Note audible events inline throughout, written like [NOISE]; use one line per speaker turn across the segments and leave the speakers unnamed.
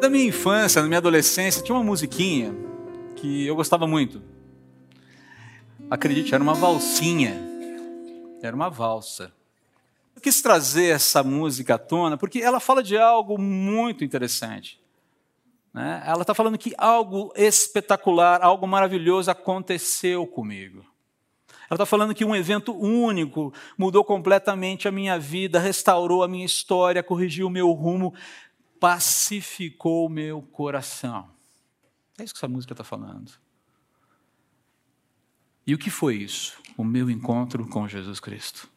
Da minha infância, na minha adolescência, tinha uma musiquinha que eu gostava muito. Acredite, era uma valsinha. Era uma valsa. Eu quis trazer essa música à tona porque ela fala de algo muito interessante. Né? Ela está falando que algo espetacular, algo maravilhoso aconteceu comigo. Ela está falando que um evento único mudou completamente a minha vida, restaurou a minha história, corrigiu o meu rumo, pacificou o meu coração. É isso que essa música está falando. E o que foi isso? O meu encontro com Jesus Cristo.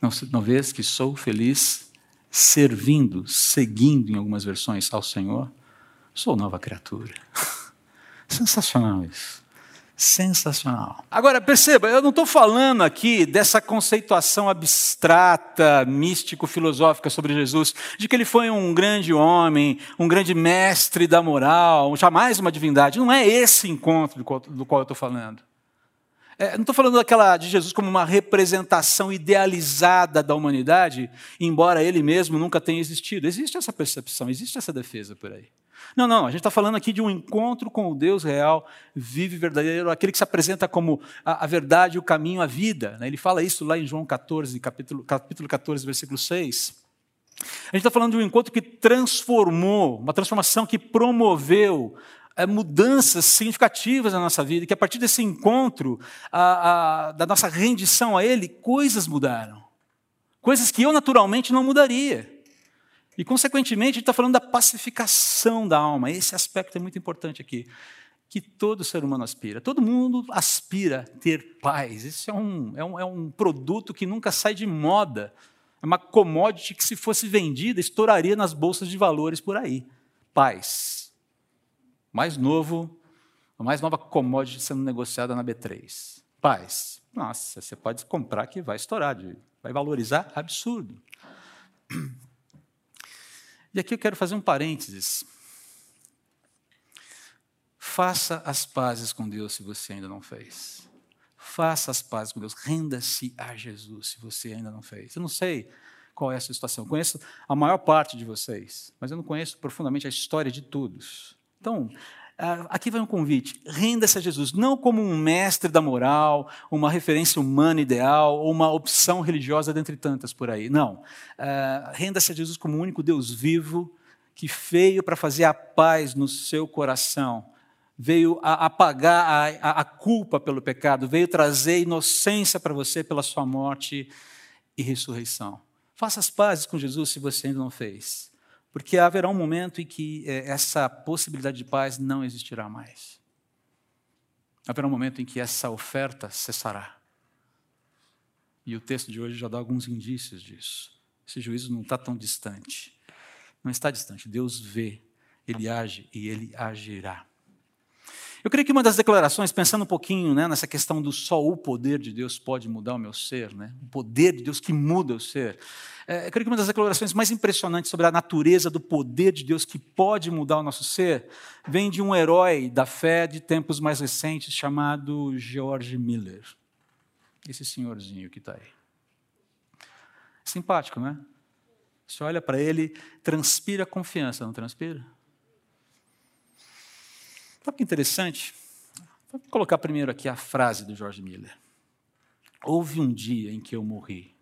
Não, não vês que sou feliz servindo, seguindo em algumas versões ao Senhor? Sou nova criatura. [LAUGHS] Sensacional isso. Sensacional. Agora, perceba, eu não estou falando aqui dessa conceituação abstrata, místico-filosófica sobre Jesus, de que ele foi um grande homem, um grande mestre da moral, jamais uma divindade. Não é esse encontro do qual, eu estou falando. É, não estou falando daquela de Jesus como uma representação idealizada da humanidade, embora ele mesmo nunca tenha existido. Existe essa percepção, existe essa defesa por aí. Não, não, a gente está falando aqui de um encontro com o Deus real, vive verdadeiro, aquele que se apresenta como a, a verdade, o caminho, a vida. Né? Ele fala isso lá em João 14, capítulo, capítulo 14, versículo 6. A gente está falando de um encontro que transformou, uma transformação que promoveu é, mudanças significativas na nossa vida, que a partir desse encontro, a, a, da nossa rendição a Ele, coisas mudaram. Coisas que eu naturalmente não mudaria. E, consequentemente, a gente está falando da pacificação da alma. Esse aspecto é muito importante aqui. Que todo ser humano aspira. Todo mundo aspira ter paz. Isso é um, é um, é um produto que nunca sai de moda. É uma commodity que, se fosse vendida, estouraria nas bolsas de valores por aí. Paz. Mais novo, a mais nova commodity sendo negociada na B3. Paz. Nossa, você pode comprar que vai estourar, vai valorizar absurdo. E aqui eu quero fazer um parênteses. Faça as pazes com Deus se você ainda não fez. Faça as pazes com Deus. Renda-se a Jesus se você ainda não fez. Eu não sei qual é a sua situação. Eu conheço a maior parte de vocês, mas eu não conheço profundamente a história de todos. Então, aqui vai um convite: renda-se a Jesus, não como um mestre da moral, uma referência humana ideal, ou uma opção religiosa dentre tantas por aí. Não. Uh, renda-se a Jesus como o único Deus vivo que veio para fazer a paz no seu coração, veio a apagar a, a, a culpa pelo pecado, veio trazer inocência para você pela sua morte e ressurreição. Faça as pazes com Jesus se você ainda não fez. Porque haverá um momento em que é, essa possibilidade de paz não existirá mais. Haverá um momento em que essa oferta cessará. E o texto de hoje já dá alguns indícios disso. Esse juízo não está tão distante. Não está distante. Deus vê, ele age e ele agirá. Eu creio que uma das declarações, pensando um pouquinho né, nessa questão do só o poder de Deus pode mudar o meu ser, né, o poder de Deus que muda o ser, é, eu creio que uma das declarações mais impressionantes sobre a natureza do poder de Deus que pode mudar o nosso ser vem de um herói da fé de tempos mais recentes chamado George Miller. Esse senhorzinho que está aí. Simpático, né? Você olha para ele, transpira confiança, não transpira? Sabe que interessante? Vou colocar primeiro aqui a frase do George Miller. Houve um dia em que eu morri.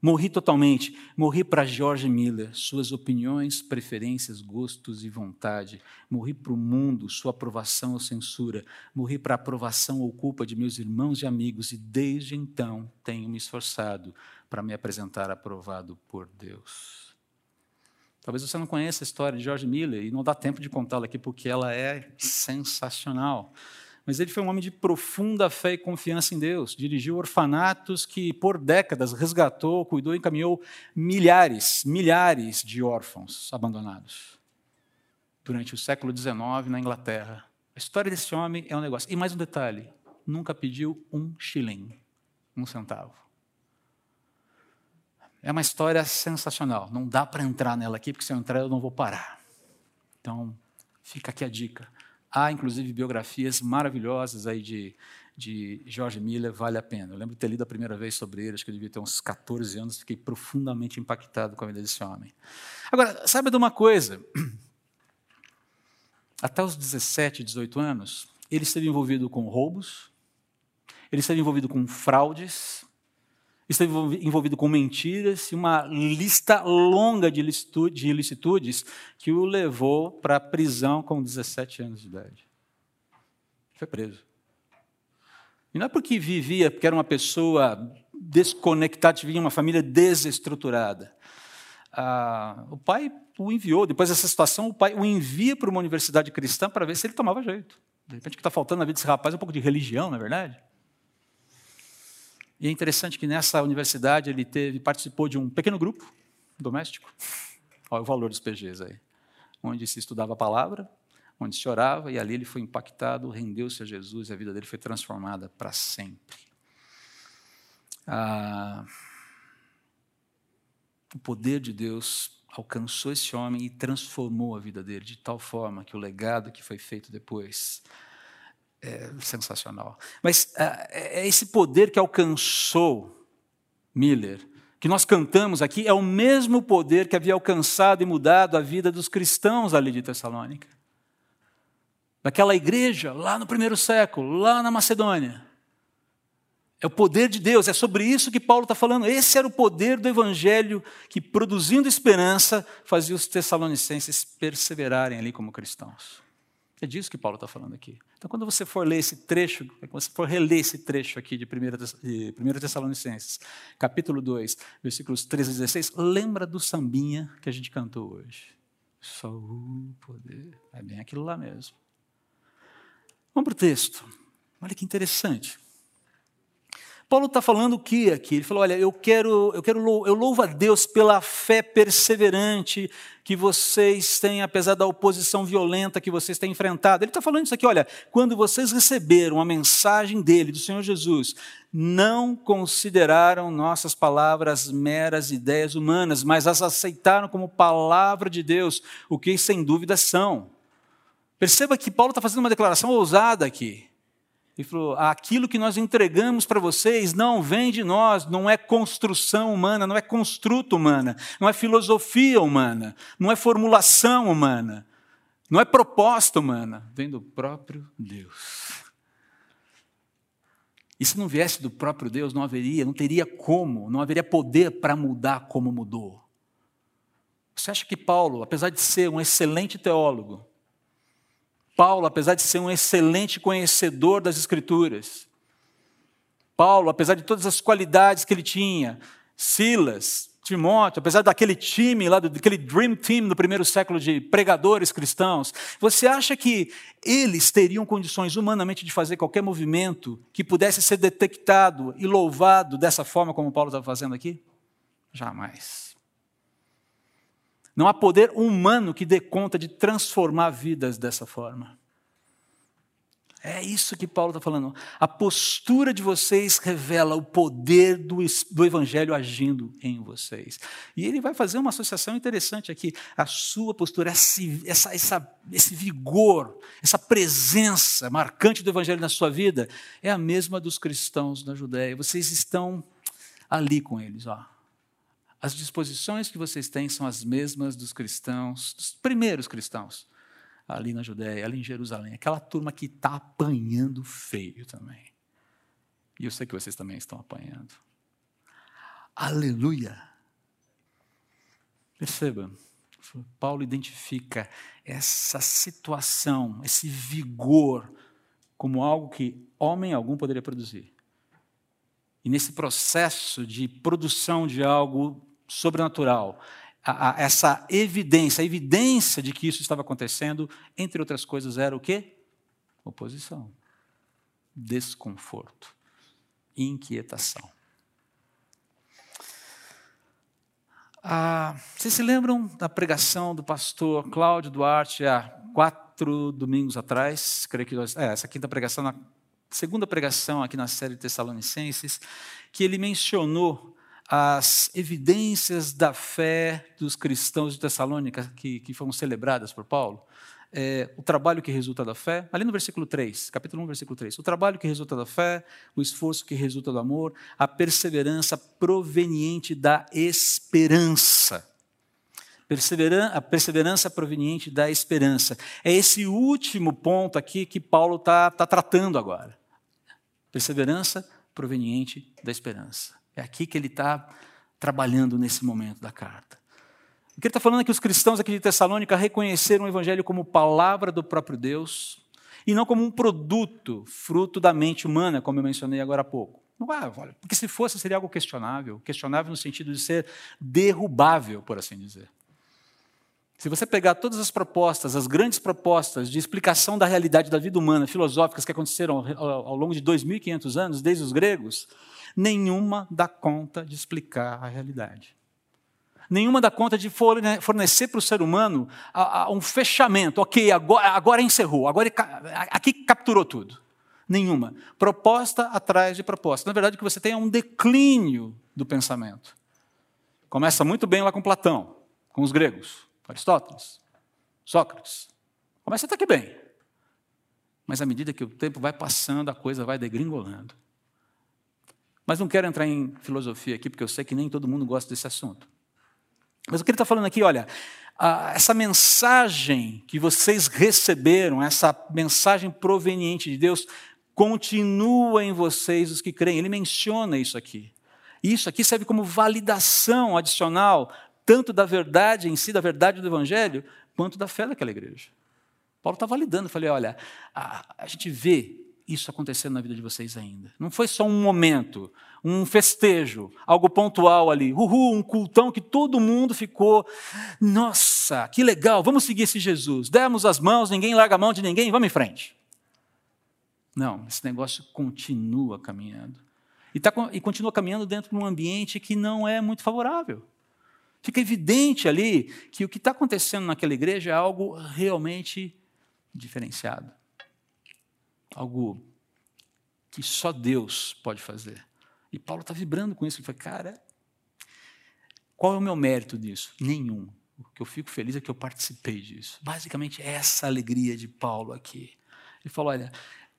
Morri totalmente. Morri para George Miller, suas opiniões, preferências, gostos e vontade. Morri para o mundo, sua aprovação ou censura. Morri para a aprovação ou culpa de meus irmãos e amigos. E desde então tenho me esforçado para me apresentar aprovado por Deus. Talvez você não conheça a história de George Miller e não dá tempo de contá-la aqui porque ela é sensacional. Mas ele foi um homem de profunda fé e confiança em Deus. Dirigiu orfanatos que, por décadas, resgatou, cuidou e encaminhou milhares, milhares de órfãos abandonados. Durante o século XIX, na Inglaterra. A história desse homem é um negócio. E mais um detalhe: nunca pediu um shilling, um centavo. É uma história sensacional. Não dá para entrar nela aqui, porque se eu entrar eu não vou parar. Então, fica aqui a dica. Há, inclusive, biografias maravilhosas aí de, de George Miller vale a pena. Eu lembro de ter lido a primeira vez sobre ele, acho que eu devia ter uns 14 anos, fiquei profundamente impactado com a vida desse homem. Agora, sabe de uma coisa? [CLEARS THROAT] Até os 17, 18 anos, ele esteve envolvido com roubos, ele esteve envolvido com fraudes, esteve envolvido com mentiras e uma lista longa de ilicitudes que o levou para a prisão com 17 anos de idade. Foi preso. E não é porque vivia, porque era uma pessoa desconectada, vivia uma família desestruturada. Ah, o pai o enviou, depois dessa situação, o pai o envia para uma universidade cristã para ver se ele tomava jeito. De repente, o que está faltando na vida desse rapaz é um pouco de religião, não é verdade? E é interessante que nessa universidade ele teve, participou de um pequeno grupo doméstico. Olha o valor dos PGs aí. Onde se estudava a palavra, onde se orava, e ali ele foi impactado, rendeu-se a Jesus e a vida dele foi transformada para sempre. Ah, o poder de Deus alcançou esse homem e transformou a vida dele de tal forma que o legado que foi feito depois é sensacional. Mas é, é esse poder que alcançou Miller, que nós cantamos aqui, é o mesmo poder que havia alcançado e mudado a vida dos cristãos ali de Tessalônica. Daquela igreja lá no primeiro século, lá na Macedônia. É o poder de Deus, é sobre isso que Paulo está falando. Esse era o poder do Evangelho que, produzindo esperança, fazia os tessalonicenses perseverarem ali como cristãos. É disso que Paulo está falando aqui. Então, quando você for ler esse trecho, quando você for reler esse trecho aqui de 1 Tessalonicenses, capítulo 2, versículos 13 a 16, lembra do sambinha que a gente cantou hoje. Só o poder. É bem aquilo lá mesmo. Vamos para o texto. Olha que interessante. Paulo está falando o que aqui? Ele falou: olha, eu quero, eu quero, eu louvo a Deus pela fé perseverante que vocês têm, apesar da oposição violenta que vocês têm enfrentado. Ele está falando isso aqui, olha, quando vocês receberam a mensagem dele, do Senhor Jesus, não consideraram nossas palavras meras ideias humanas, mas as aceitaram como palavra de Deus, o que sem dúvida são. Perceba que Paulo está fazendo uma declaração ousada aqui. Ele falou: aquilo que nós entregamos para vocês não vem de nós, não é construção humana, não é construto humana, não é filosofia humana, não é formulação humana, não é proposta humana, vem do próprio Deus. E se não viesse do próprio Deus, não haveria, não teria como, não haveria poder para mudar como mudou. Você acha que Paulo, apesar de ser um excelente teólogo, Paulo, apesar de ser um excelente conhecedor das Escrituras, Paulo, apesar de todas as qualidades que ele tinha, Silas, Timóteo, apesar daquele time lá, daquele dream team do primeiro século de pregadores cristãos, você acha que eles teriam condições humanamente de fazer qualquer movimento que pudesse ser detectado e louvado dessa forma como Paulo está fazendo aqui? Jamais. Não há poder humano que dê conta de transformar vidas dessa forma. É isso que Paulo está falando. A postura de vocês revela o poder do, do Evangelho agindo em vocês. E ele vai fazer uma associação interessante aqui. A sua postura, essa, essa, esse vigor, essa presença marcante do Evangelho na sua vida, é a mesma dos cristãos na Judéia. Vocês estão ali com eles, ó as disposições que vocês têm são as mesmas dos cristãos, dos primeiros cristãos, ali na Judéia, ali em Jerusalém. Aquela turma que está apanhando feio também. E eu sei que vocês também estão apanhando. Aleluia! Perceba, Paulo identifica essa situação, esse vigor, como algo que homem algum poderia produzir. E nesse processo de produção de algo sobrenatural, a, a, essa evidência, a evidência de que isso estava acontecendo, entre outras coisas, era o quê? Oposição, desconforto, inquietação. Ah, vocês se lembram da pregação do pastor Cláudio Duarte há quatro domingos atrás? Creio que nós, é, essa quinta pregação, na segunda pregação aqui na série Tessalonicenses, que ele mencionou as evidências da fé dos cristãos de Tessalônica que, que foram celebradas por Paulo. é, o trabalho que resulta da fé, ali no versículo 3, capítulo 1, versículo 3. O trabalho que resulta da fé, o esforço que resulta do amor, a perseverança proveniente da esperança. a perseverança proveniente da esperança. É esse último ponto aqui que Paulo está tá tratando agora. Perseverança proveniente da esperança. É aqui que ele está trabalhando nesse momento da carta. O que ele está falando é que os cristãos aqui de Tessalônica reconheceram o Evangelho como palavra do próprio Deus e não como um produto, fruto da mente humana, como eu mencionei agora há pouco. Não é, porque se fosse seria algo questionável, questionável no sentido de ser derrubável, por assim dizer. Se você pegar todas as propostas, as grandes propostas de explicação da realidade da vida humana, filosóficas que aconteceram ao longo de 2.500 anos, desde os gregos, nenhuma dá conta de explicar a realidade nenhuma dá conta de fornecer para o ser humano um fechamento. Ok, agora, agora encerrou, agora aqui capturou tudo. Nenhuma. Proposta atrás de proposta. Na verdade, o que você tem é um declínio do pensamento. Começa muito bem lá com Platão, com os gregos, Aristóteles, Sócrates. Começa até que bem. Mas à medida que o tempo vai passando, a coisa vai degringolando. Mas não quero entrar em filosofia aqui, porque eu sei que nem todo mundo gosta desse assunto. Mas o que ele está falando aqui, olha, essa mensagem que vocês receberam, essa mensagem proveniente de Deus, continua em vocês os que creem. Ele menciona isso aqui. Isso aqui serve como validação adicional, tanto da verdade em si, da verdade do Evangelho, quanto da fé daquela igreja. Paulo está validando. Falei: olha, a, a gente vê isso acontecendo na vida de vocês ainda. Não foi só um momento, um festejo, algo pontual ali, uhul, um cultão que todo mundo ficou, nossa, que legal, vamos seguir esse Jesus. Demos as mãos, ninguém larga a mão de ninguém, vamos em frente. Não, esse negócio continua caminhando. E, tá, e continua caminhando dentro de um ambiente que não é muito favorável. Fica evidente ali que o que está acontecendo naquela igreja é algo realmente diferenciado algo que só Deus pode fazer. E Paulo está vibrando com isso. Ele fala, cara, qual é o meu mérito disso? Nenhum. O que eu fico feliz é que eu participei disso. Basicamente, é essa alegria de Paulo aqui. Ele falou: olha,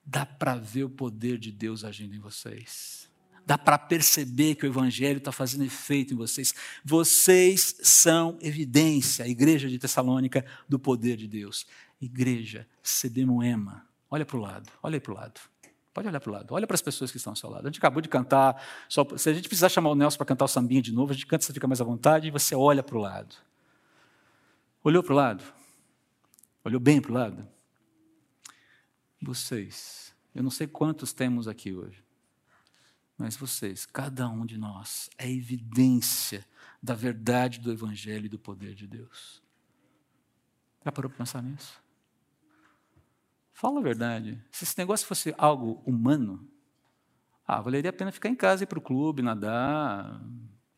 dá para ver o poder de Deus agindo em vocês. Dá para perceber que o Evangelho está fazendo efeito em vocês. Vocês são evidência, a igreja de Tessalônica, do poder de Deus. Igreja, Sedemoema, Olha para o lado, olha para o lado. Pode olhar para o lado, olha para as pessoas que estão ao seu lado. A gente acabou de cantar, só, se a gente precisar chamar o Nelson para cantar o sambinha de novo, a gente canta, você fica mais à vontade e você olha para o lado. Olhou para o lado? Olhou bem para o lado? Vocês, eu não sei quantos temos aqui hoje, mas vocês, cada um de nós, é evidência da verdade do Evangelho e do poder de Deus. Já parou para pensar nisso? Fala a verdade. Se esse negócio fosse algo humano, ah, valeria a pena ficar em casa, ir para o clube, nadar,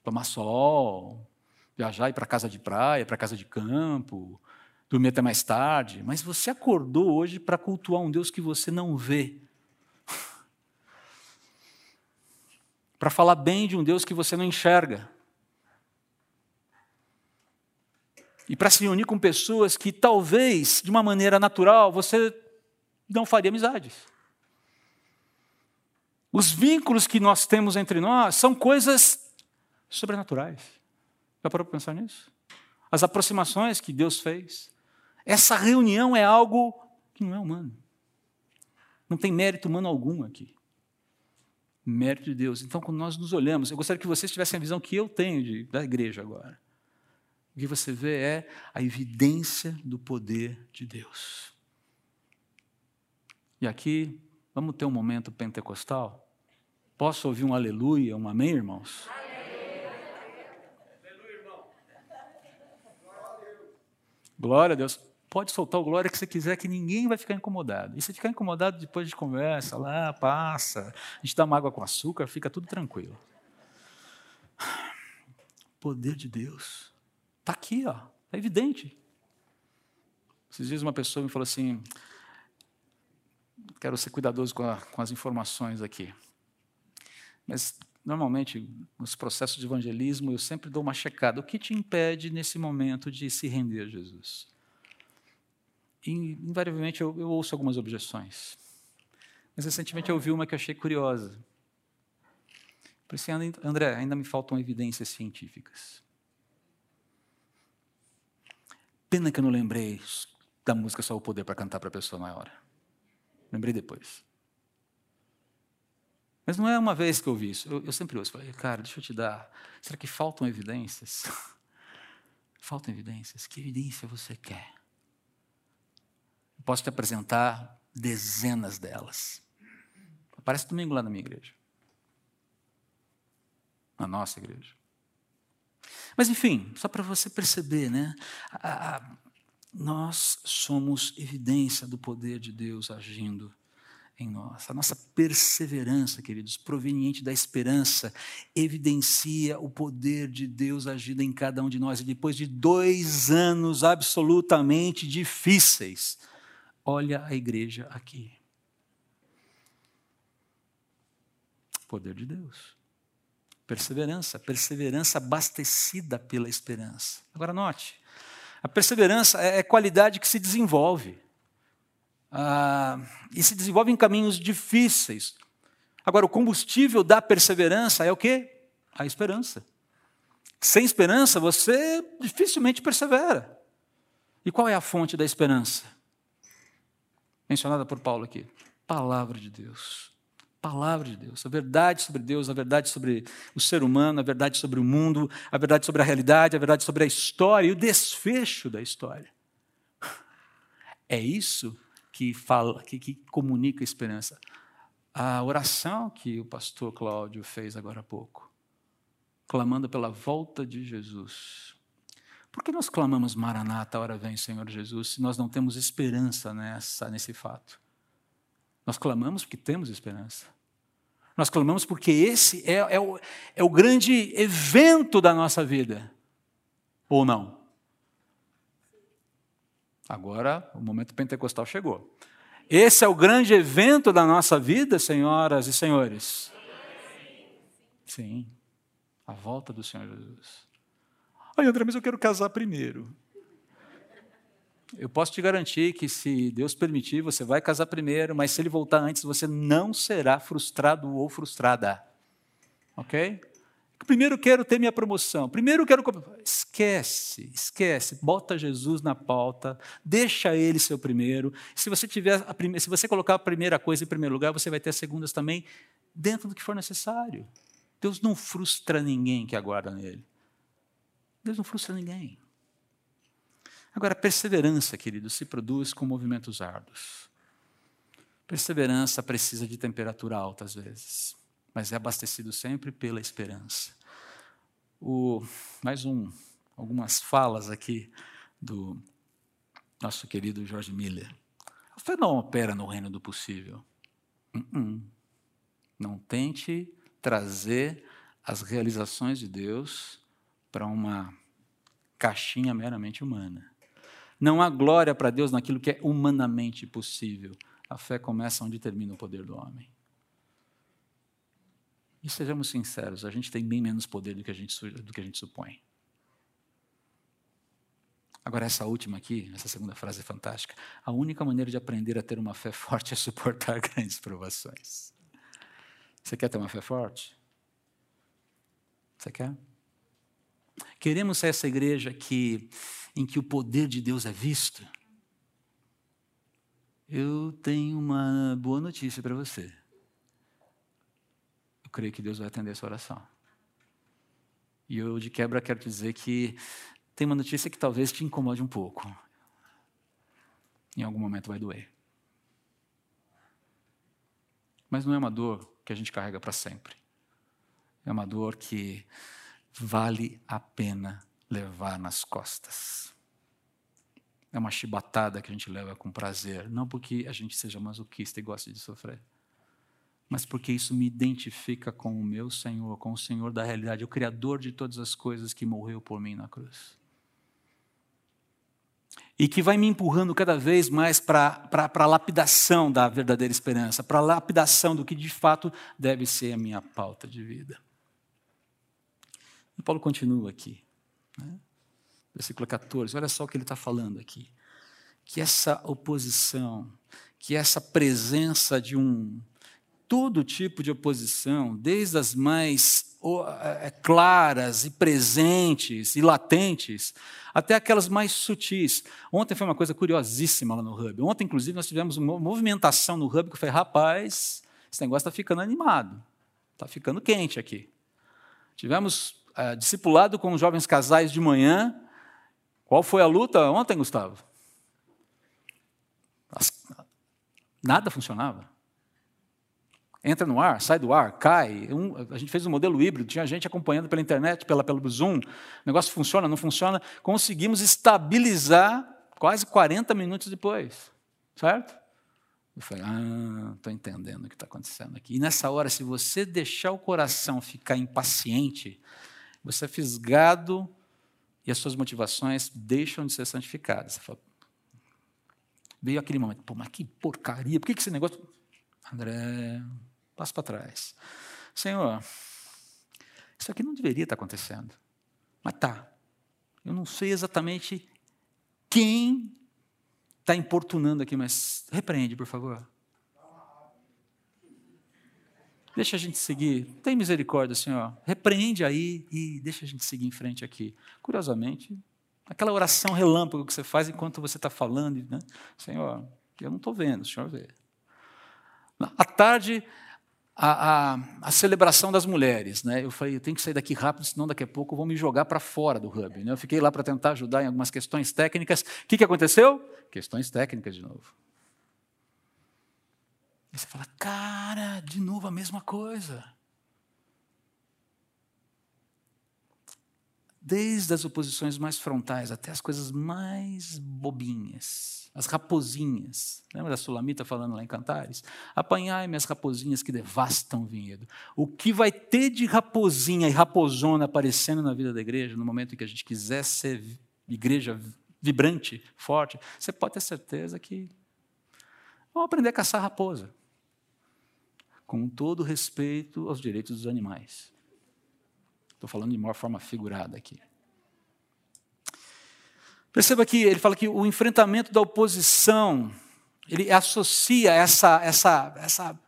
tomar sol, viajar, ir para casa de praia, para casa de campo, dormir até mais tarde. Mas você acordou hoje para cultuar um Deus que você não vê. [LAUGHS] para falar bem de um Deus que você não enxerga. E para se unir com pessoas que talvez, de uma maneira natural, você não faria amizades. Os vínculos que nós temos entre nós são coisas sobrenaturais. Já parou para pensar nisso? As aproximações que Deus fez. Essa reunião é algo que não é humano. Não tem mérito humano algum aqui. Mérito de Deus. Então, quando nós nos olhamos, eu gostaria que vocês tivessem a visão que eu tenho de, da igreja agora. O que você vê é a evidência do poder de Deus. E aqui, vamos ter um momento pentecostal? Posso ouvir um aleluia, um amém, irmãos? Glória a Deus. Pode soltar o glória que você quiser, que ninguém vai ficar incomodado. E se ficar incomodado, depois de conversa, lá, passa. A gente dá uma água com açúcar, fica tudo tranquilo. Poder de Deus. Está aqui, ó. É evidente. Esses dias uma pessoa me falou assim: quero ser cuidadoso com, a, com as informações aqui. Mas, normalmente, nos processos de evangelismo, eu sempre dou uma checada. O que te impede, nesse momento, de se render a Jesus? E, invariavelmente, eu, eu ouço algumas objeções. Mas recentemente eu ouvi uma que achei curiosa. Pensei, André, ainda me faltam evidências científicas. Pena que eu não lembrei da música Só o Poder para cantar para a pessoa maior. Lembrei depois. Mas não é uma vez que eu ouvi isso. Eu, eu sempre ouço. Falei, cara, deixa eu te dar. Será que faltam evidências? [LAUGHS] faltam evidências. Que evidência você quer? Eu posso te apresentar dezenas delas. Aparece domingo lá na minha igreja. Na nossa igreja. Mas, enfim, só para você perceber, né? A, a, nós somos evidência do poder de Deus agindo em nós. A nossa perseverança, queridos, proveniente da esperança, evidencia o poder de Deus agindo em cada um de nós. E depois de dois anos absolutamente difíceis, olha a igreja aqui. Poder de Deus. Perseverança, perseverança abastecida pela esperança. Agora note, a perseverança é, é qualidade que se desenvolve. Ah, e se desenvolve em caminhos difíceis. Agora, o combustível da perseverança é o quê? A esperança. Sem esperança, você dificilmente persevera. E qual é a fonte da esperança? Mencionada por Paulo aqui. Palavra de Deus palavra de Deus, a verdade sobre Deus, a verdade sobre o ser humano, a verdade sobre o mundo, a verdade sobre a realidade, a verdade sobre a história e o desfecho da história. É isso que fala, que, que comunica a esperança. A oração que o pastor Cláudio fez agora há pouco, clamando pela volta de Jesus. Por que nós clamamos Maranata, hora vem, Senhor Jesus, se nós não temos esperança nessa, nesse fato? Nós clamamos porque temos esperança. Nós clamamos porque esse é, é, o, é o grande evento da nossa vida. Ou não? Agora o momento pentecostal chegou. Esse é o grande evento da nossa vida, senhoras e senhores? Sim. A volta do Senhor Jesus. Ai, André, mas eu quero casar primeiro. Eu posso te garantir que, se Deus permitir, você vai casar primeiro, mas se ele voltar antes, você não será frustrado ou frustrada. Ok? Primeiro quero ter minha promoção. Primeiro quero. Esquece, esquece. Bota Jesus na pauta. Deixa ele ser o primeiro. Se você tiver prime... se você colocar a primeira coisa em primeiro lugar, você vai ter as segundas também dentro do que for necessário. Deus não frustra ninguém que aguarda nele. Deus não frustra ninguém. Agora, perseverança, querido, se produz com movimentos árduos. Perseverança precisa de temperatura alta às vezes, mas é abastecido sempre pela esperança. O, mais um, algumas falas aqui do nosso querido George Miller. A fé não opera no reino do possível. Uh -uh. Não tente trazer as realizações de Deus para uma caixinha meramente humana. Não há glória para Deus naquilo que é humanamente possível. A fé começa onde termina o poder do homem. E sejamos sinceros, a gente tem bem menos poder do que a gente, do que a gente supõe. Agora, essa última aqui, essa segunda frase é fantástica. A única maneira de aprender a ter uma fé [LAUGHS] forte é suportar [LAUGHS] grandes provações. Você quer ter uma fé forte? Você quer? Queremos ser essa igreja que em que o poder de Deus é visto, eu tenho uma boa notícia para você. Eu creio que Deus vai atender essa oração. E eu, de quebra, quero dizer que tem uma notícia que talvez te incomode um pouco. Em algum momento vai doer. Mas não é uma dor que a gente carrega para sempre. É uma dor que vale a pena levar nas costas. É uma chibatada que a gente leva com prazer, não porque a gente seja masoquista e goste de sofrer, mas porque isso me identifica com o meu Senhor, com o Senhor da realidade, o Criador de todas as coisas que morreu por mim na cruz. E que vai me empurrando cada vez mais para a lapidação da verdadeira esperança, para a lapidação do que de fato deve ser a minha pauta de vida. E Paulo continua aqui. Né? Versículo 14, olha só o que ele está falando aqui. que essa oposição, que essa presença de um todo tipo de oposição, desde as mais é, claras e presentes e latentes, até aquelas mais sutis. Ontem foi uma coisa curiosíssima lá no Hub. Ontem, inclusive, nós tivemos uma movimentação no Hub que foi, rapaz, esse negócio está ficando animado, está ficando quente aqui. Tivemos uh, discipulado com os jovens casais de manhã. Qual foi a luta ontem, Gustavo? As, nada funcionava. Entra no ar, sai do ar, cai. Um, a gente fez um modelo híbrido, tinha gente acompanhando pela internet, pela, pelo Zoom. O negócio funciona, não funciona. Conseguimos estabilizar quase 40 minutos depois. Certo? Eu falei, ah, estou entendendo o que está acontecendo aqui. E nessa hora, se você deixar o coração ficar impaciente, você é fisgado e as suas motivações deixam de ser santificadas. Você fala, veio aquele momento, pô, mas que porcaria, por que, esse negócio. André, Passo para trás. Senhor, isso aqui não deveria estar acontecendo. Mas tá. Eu não sei exatamente quem está importunando aqui, mas repreende, por favor. Deixa a gente seguir. Tem misericórdia, Senhor. Repreende aí e deixa a gente seguir em frente aqui. Curiosamente, aquela oração relâmpago que você faz enquanto você está falando, né? Senhor, eu não estou vendo, o Senhor vê. À tarde, a, a, a, celebração das mulheres. Né? Eu falei, eu tenho que sair daqui rápido, senão daqui a pouco vou me jogar para fora do hub. Né? Eu fiquei lá para tentar ajudar em algumas questões técnicas. O que, que aconteceu? Questões técnicas de novo. E você fala, cara, de novo a mesma coisa. Desde as oposições mais frontais até as coisas mais bobinhas, as raposinhas. Lembra da Sulamita falando lá em Cantares? Apanhai-me as raposinhas que devastam o vinhedo. O que vai ter de raposinha e raposona aparecendo na vida da igreja, no momento em que a gente quiser ser igreja vibrante, forte, você pode ter certeza que vamos aprender a caçar raposa. Com todo respeito aos direitos dos animais. Estou falando de maior forma figurada aqui. Perceba que ele fala que o enfrentamento da oposição, ele associa essa, essa, essa,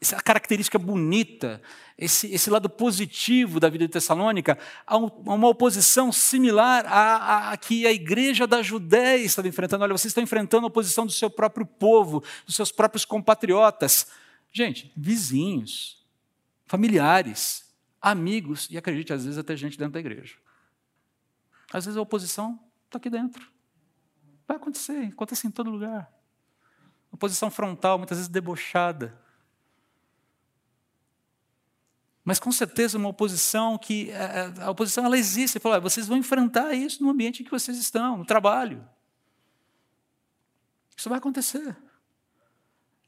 essa característica bonita, esse, esse lado positivo da vida de Tessalônica, a, uma oposição similar à, à, que a igreja da Judéia estava enfrentando. Olha, vocês estão enfrentando a oposição do seu próprio povo, dos seus próprios compatriotas. Gente, vizinhos, familiares, amigos e acredite, às vezes até gente dentro da igreja. Às vezes a oposição está aqui dentro. Vai acontecer, acontece em todo lugar. Oposição frontal, muitas vezes debochada. Mas com certeza uma oposição que é, é, a oposição ela existe. Fala, vocês vão enfrentar isso no ambiente em que vocês estão, no trabalho. Isso vai acontecer.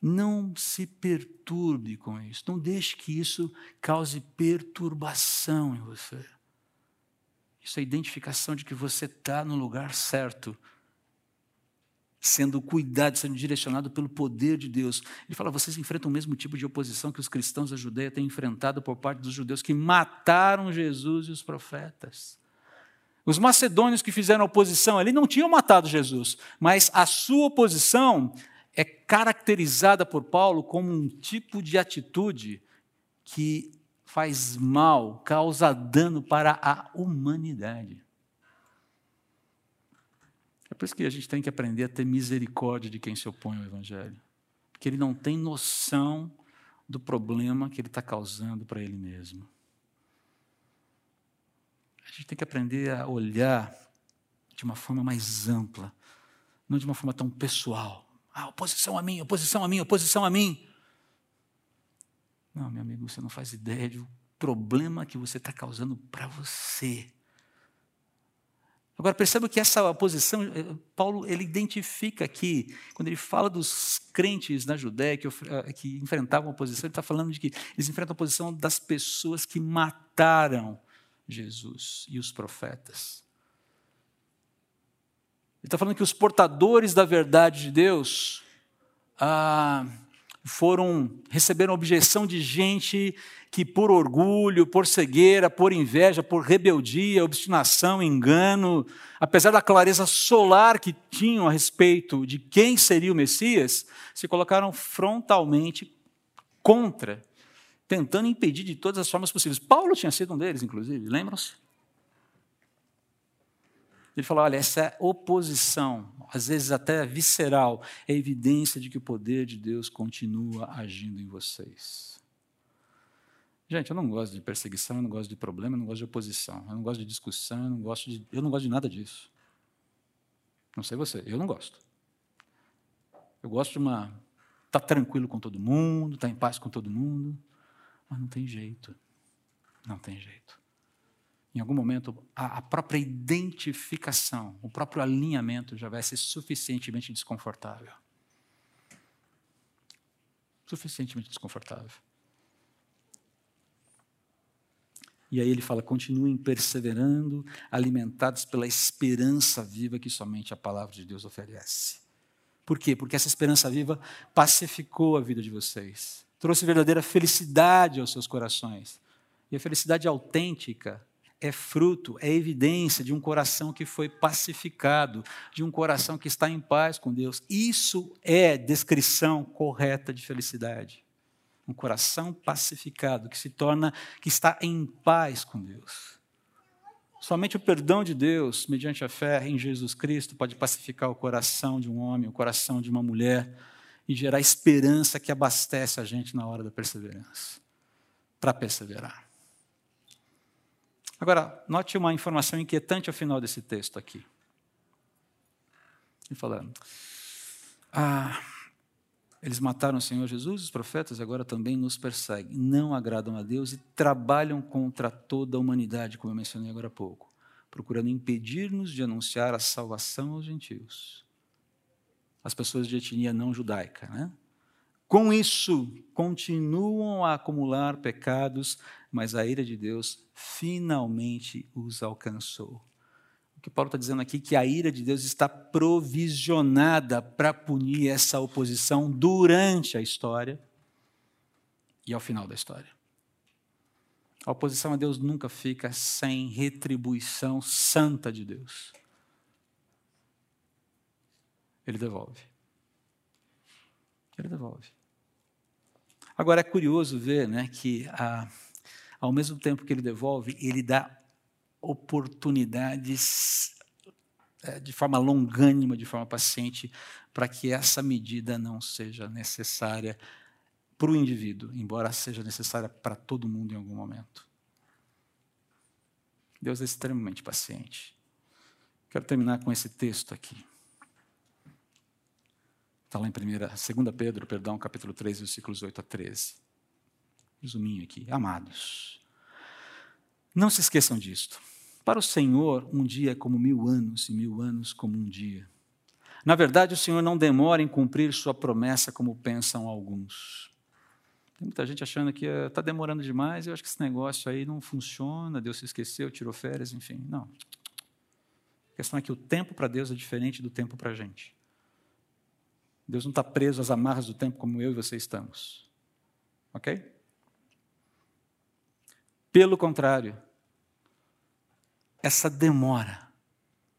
Não se perturbe com isso. Não deixe que isso cause perturbação em você. Isso é identificação de que você está no lugar certo, sendo cuidado, sendo direcionado pelo poder de Deus. Ele fala: vocês enfrentam o mesmo tipo de oposição que os cristãos da Judeia têm enfrentado por parte dos judeus que mataram Jesus e os profetas. Os macedônios que fizeram oposição ali não tinham matado Jesus, mas a sua oposição é caracterizada por Paulo como um tipo de atitude que faz mal, causa dano para a humanidade. É por isso que a gente tem que aprender a ter misericórdia de quem se opõe ao Evangelho. Porque ele não tem noção do problema que ele está causando para ele mesmo. A gente tem que aprender a olhar de uma forma mais ampla, não de uma forma tão pessoal. Ah, oposição a mim, oposição a mim, oposição a mim. Não, meu amigo, você não faz ideia do problema que você está causando para você. Agora perceba que essa oposição, eh, Paulo ele identifica aqui, quando ele fala dos crentes na Judéia que, eh, que enfrentavam oposição, ele está falando de que eles enfrentam a oposição das pessoas que mataram Jesus e os profetas. Está falando que os portadores da verdade de Deus ah, foram receberam objeção de gente que por orgulho, por cegueira, por inveja, por rebeldia, obstinação, engano, apesar da clareza solar que tinham a respeito de quem seria o Messias, se colocaram frontalmente contra, tentando impedir de todas as formas possíveis. Paulo tinha sido um deles, inclusive, lembram-se? Ele falou: olha, essa oposição, às vezes até visceral, é evidência de que o poder de Deus continua agindo em vocês. Gente, eu não gosto de perseguição, eu não gosto de problema, eu não gosto de oposição, eu não gosto de discussão, eu não gosto de, eu não gosto de nada disso. Não sei você, eu não gosto. Eu gosto de uma estar tá tranquilo com todo mundo, estar tá em paz com todo mundo, mas não tem jeito. Não tem jeito em algum momento, a, a própria identificação, o próprio alinhamento já vai ser suficientemente desconfortável. Suficientemente desconfortável. E aí ele fala: continuem perseverando, alimentados pela esperança viva que somente a palavra de Deus oferece. Por quê? Porque essa esperança viva pacificou a vida de vocês, trouxe verdadeira felicidade aos seus corações. E a felicidade autêntica é fruto, é evidência de um coração que foi pacificado, de um coração que está em paz com Deus. Isso é descrição correta de felicidade. Um coração pacificado que se torna, que está em paz com Deus. Somente o perdão de Deus, mediante a fé em Jesus Cristo, pode pacificar o coração de um homem, o coração de uma mulher e gerar esperança que abastece a gente na hora da perseverança, para perseverar. Agora, note uma informação inquietante ao final desse texto aqui. Ele falando, ah, eles mataram o Senhor Jesus, os profetas, e agora também nos perseguem. Não agradam a Deus e trabalham contra toda a humanidade, como eu mencionei agora há pouco, procurando impedir-nos de anunciar a salvação aos gentios. As pessoas de etnia não judaica, né? Com isso, continuam a acumular pecados, mas a ira de Deus finalmente os alcançou. O que Paulo está dizendo aqui é que a ira de Deus está provisionada para punir essa oposição durante a história e ao final da história. A oposição a Deus nunca fica sem retribuição santa de Deus. Ele devolve. Ele devolve. Agora é curioso ver né, que, ah, ao mesmo tempo que ele devolve, ele dá oportunidades é, de forma longânima, de forma paciente, para que essa medida não seja necessária para o indivíduo, embora seja necessária para todo mundo em algum momento. Deus é extremamente paciente. Quero terminar com esse texto aqui. Está lá em 2 Pedro, perdão, capítulo 3, versículos 8 a 13. Resuminho aqui. Amados, não se esqueçam disto. Para o Senhor, um dia é como mil anos, e mil anos como um dia. Na verdade, o Senhor não demora em cumprir sua promessa, como pensam alguns. Tem muita gente achando que está demorando demais, eu acho que esse negócio aí não funciona, Deus se esqueceu, tirou férias, enfim. Não. A questão é que o tempo para Deus é diferente do tempo para a gente. Deus não está preso às amarras do tempo como eu e você estamos. Ok? Pelo contrário, essa demora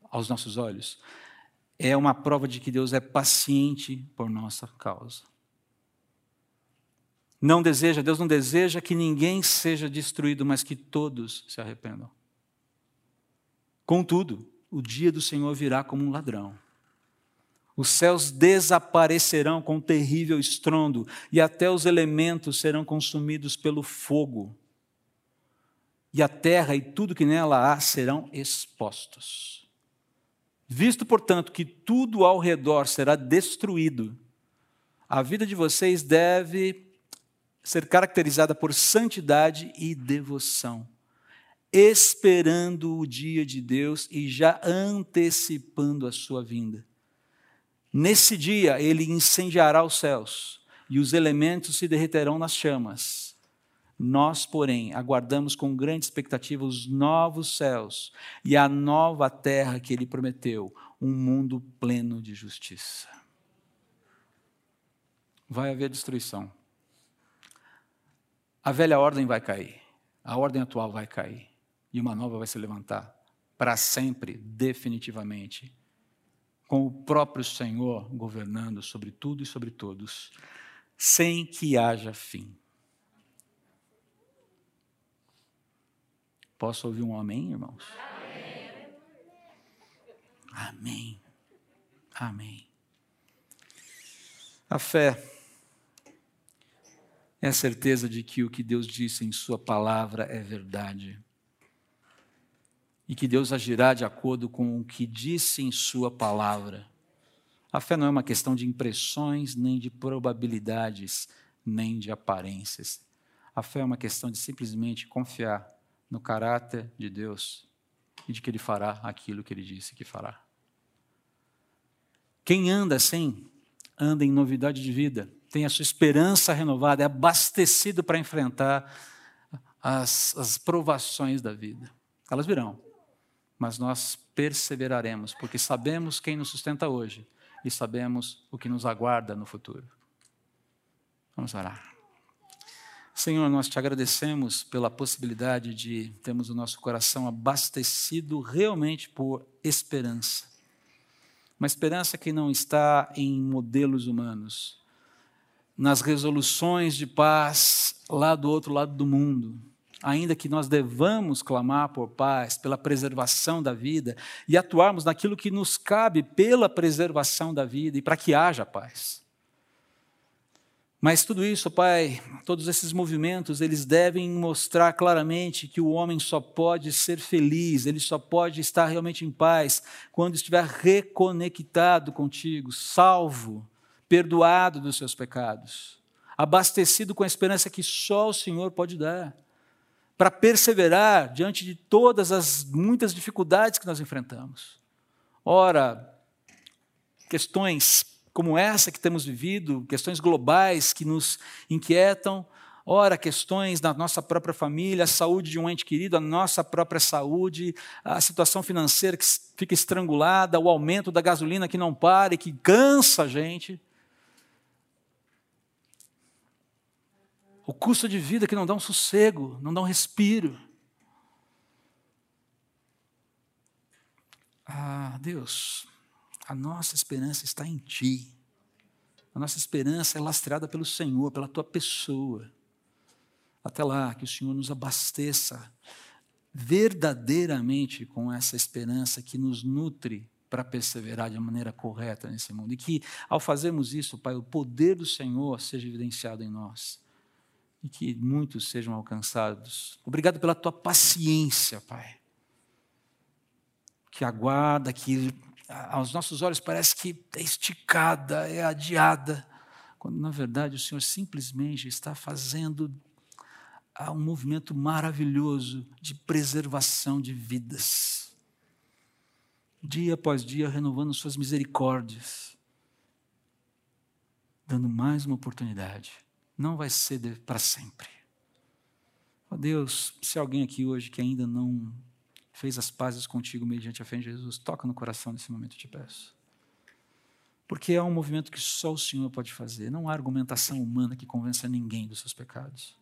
aos nossos olhos é uma prova de que Deus é paciente por nossa causa. Não deseja, Deus não deseja que ninguém seja destruído, mas que todos se arrependam. Contudo, o dia do Senhor virá como um ladrão. Os céus desaparecerão com um terrível estrondo, e até os elementos serão consumidos pelo fogo. E a terra e tudo que nela há serão expostos. Visto, portanto, que tudo ao redor será destruído, a vida de vocês deve ser caracterizada por santidade e devoção, esperando o dia de Deus e já antecipando a sua vinda. Nesse dia ele incendiará os céus e os elementos se derreterão nas chamas. Nós, porém, aguardamos com grande expectativa os novos céus e a nova terra que ele prometeu, um mundo pleno de justiça. vai haver destruição. A velha ordem vai cair, a ordem atual vai cair, e uma nova vai se levantar para sempre, definitivamente, com o próprio Senhor governando sobre tudo e sobre todos, sem que haja fim. Posso ouvir um amém, irmãos? Amém. Amém. A fé é a certeza de que o que Deus disse em Sua palavra é verdade. E que Deus agirá de acordo com o que disse em Sua palavra. A fé não é uma questão de impressões, nem de probabilidades, nem de aparências. A fé é uma questão de simplesmente confiar no caráter de Deus e de que Ele fará aquilo que Ele disse que fará. Quem anda assim, anda em novidade de vida, tem a sua esperança renovada, é abastecido para enfrentar as, as provações da vida. Elas virão, mas nós perseveraremos, porque sabemos quem nos sustenta hoje e sabemos o que nos aguarda no futuro. Vamos orar. Senhor, nós te agradecemos pela possibilidade de termos o nosso coração abastecido realmente por esperança. Uma esperança que não está em modelos humanos, nas resoluções de paz lá do outro lado do mundo, ainda que nós devamos clamar por paz, pela preservação da vida e atuarmos naquilo que nos cabe pela preservação da vida e para que haja paz. Mas tudo isso, Pai, todos esses movimentos, eles devem mostrar claramente que o homem só pode ser feliz, ele só pode estar realmente em paz quando estiver reconectado contigo, salvo, perdoado dos seus pecados, abastecido com a esperança que só o Senhor pode dar, para perseverar diante de todas as muitas dificuldades que nós enfrentamos. Ora, questões como essa que temos vivido, questões globais que nos inquietam, ora, questões da nossa própria família, a saúde de um ente querido, a nossa própria saúde, a situação financeira que fica estrangulada, o aumento da gasolina que não para e que cansa a gente. O custo de vida que não dá um sossego, não dá um respiro. Ah, Deus, a nossa esperança está em Ti. A nossa esperança é lastreada pelo Senhor, pela Tua pessoa. Até lá, que o Senhor nos abasteça verdadeiramente com essa esperança que nos nutre para perseverar de maneira correta nesse mundo. E que, ao fazermos isso, Pai, o poder do Senhor seja evidenciado em nós. E que muitos sejam alcançados. Obrigado pela tua paciência, Pai. Que aguarda, que aos nossos olhos parece que é esticada, é adiada, quando na verdade o Senhor simplesmente está fazendo um movimento maravilhoso de preservação de vidas. Dia após dia renovando suas misericórdias, dando mais uma oportunidade. Não vai ser para sempre. Ó oh Deus, se alguém aqui hoje que ainda não fez as pazes contigo mediante a fé em Jesus, toca no coração nesse momento, eu te peço. Porque é um movimento que só o Senhor pode fazer. Não há argumentação humana que convença ninguém dos seus pecados.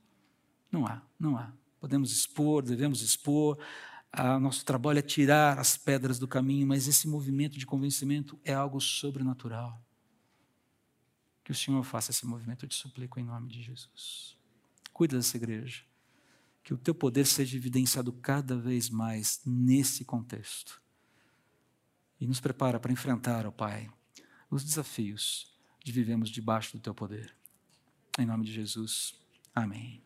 Não há, não há. Podemos expor, devemos expor. Ah, nosso trabalho é tirar as pedras do caminho, mas esse movimento de convencimento é algo sobrenatural. Que o Senhor faça esse movimento, eu te suplico em nome de Jesus. Cuida dessa igreja que o teu poder seja evidenciado cada vez mais nesse contexto. E nos prepara para enfrentar, ó Pai, os desafios de vivemos debaixo do teu poder. Em nome de Jesus. Amém.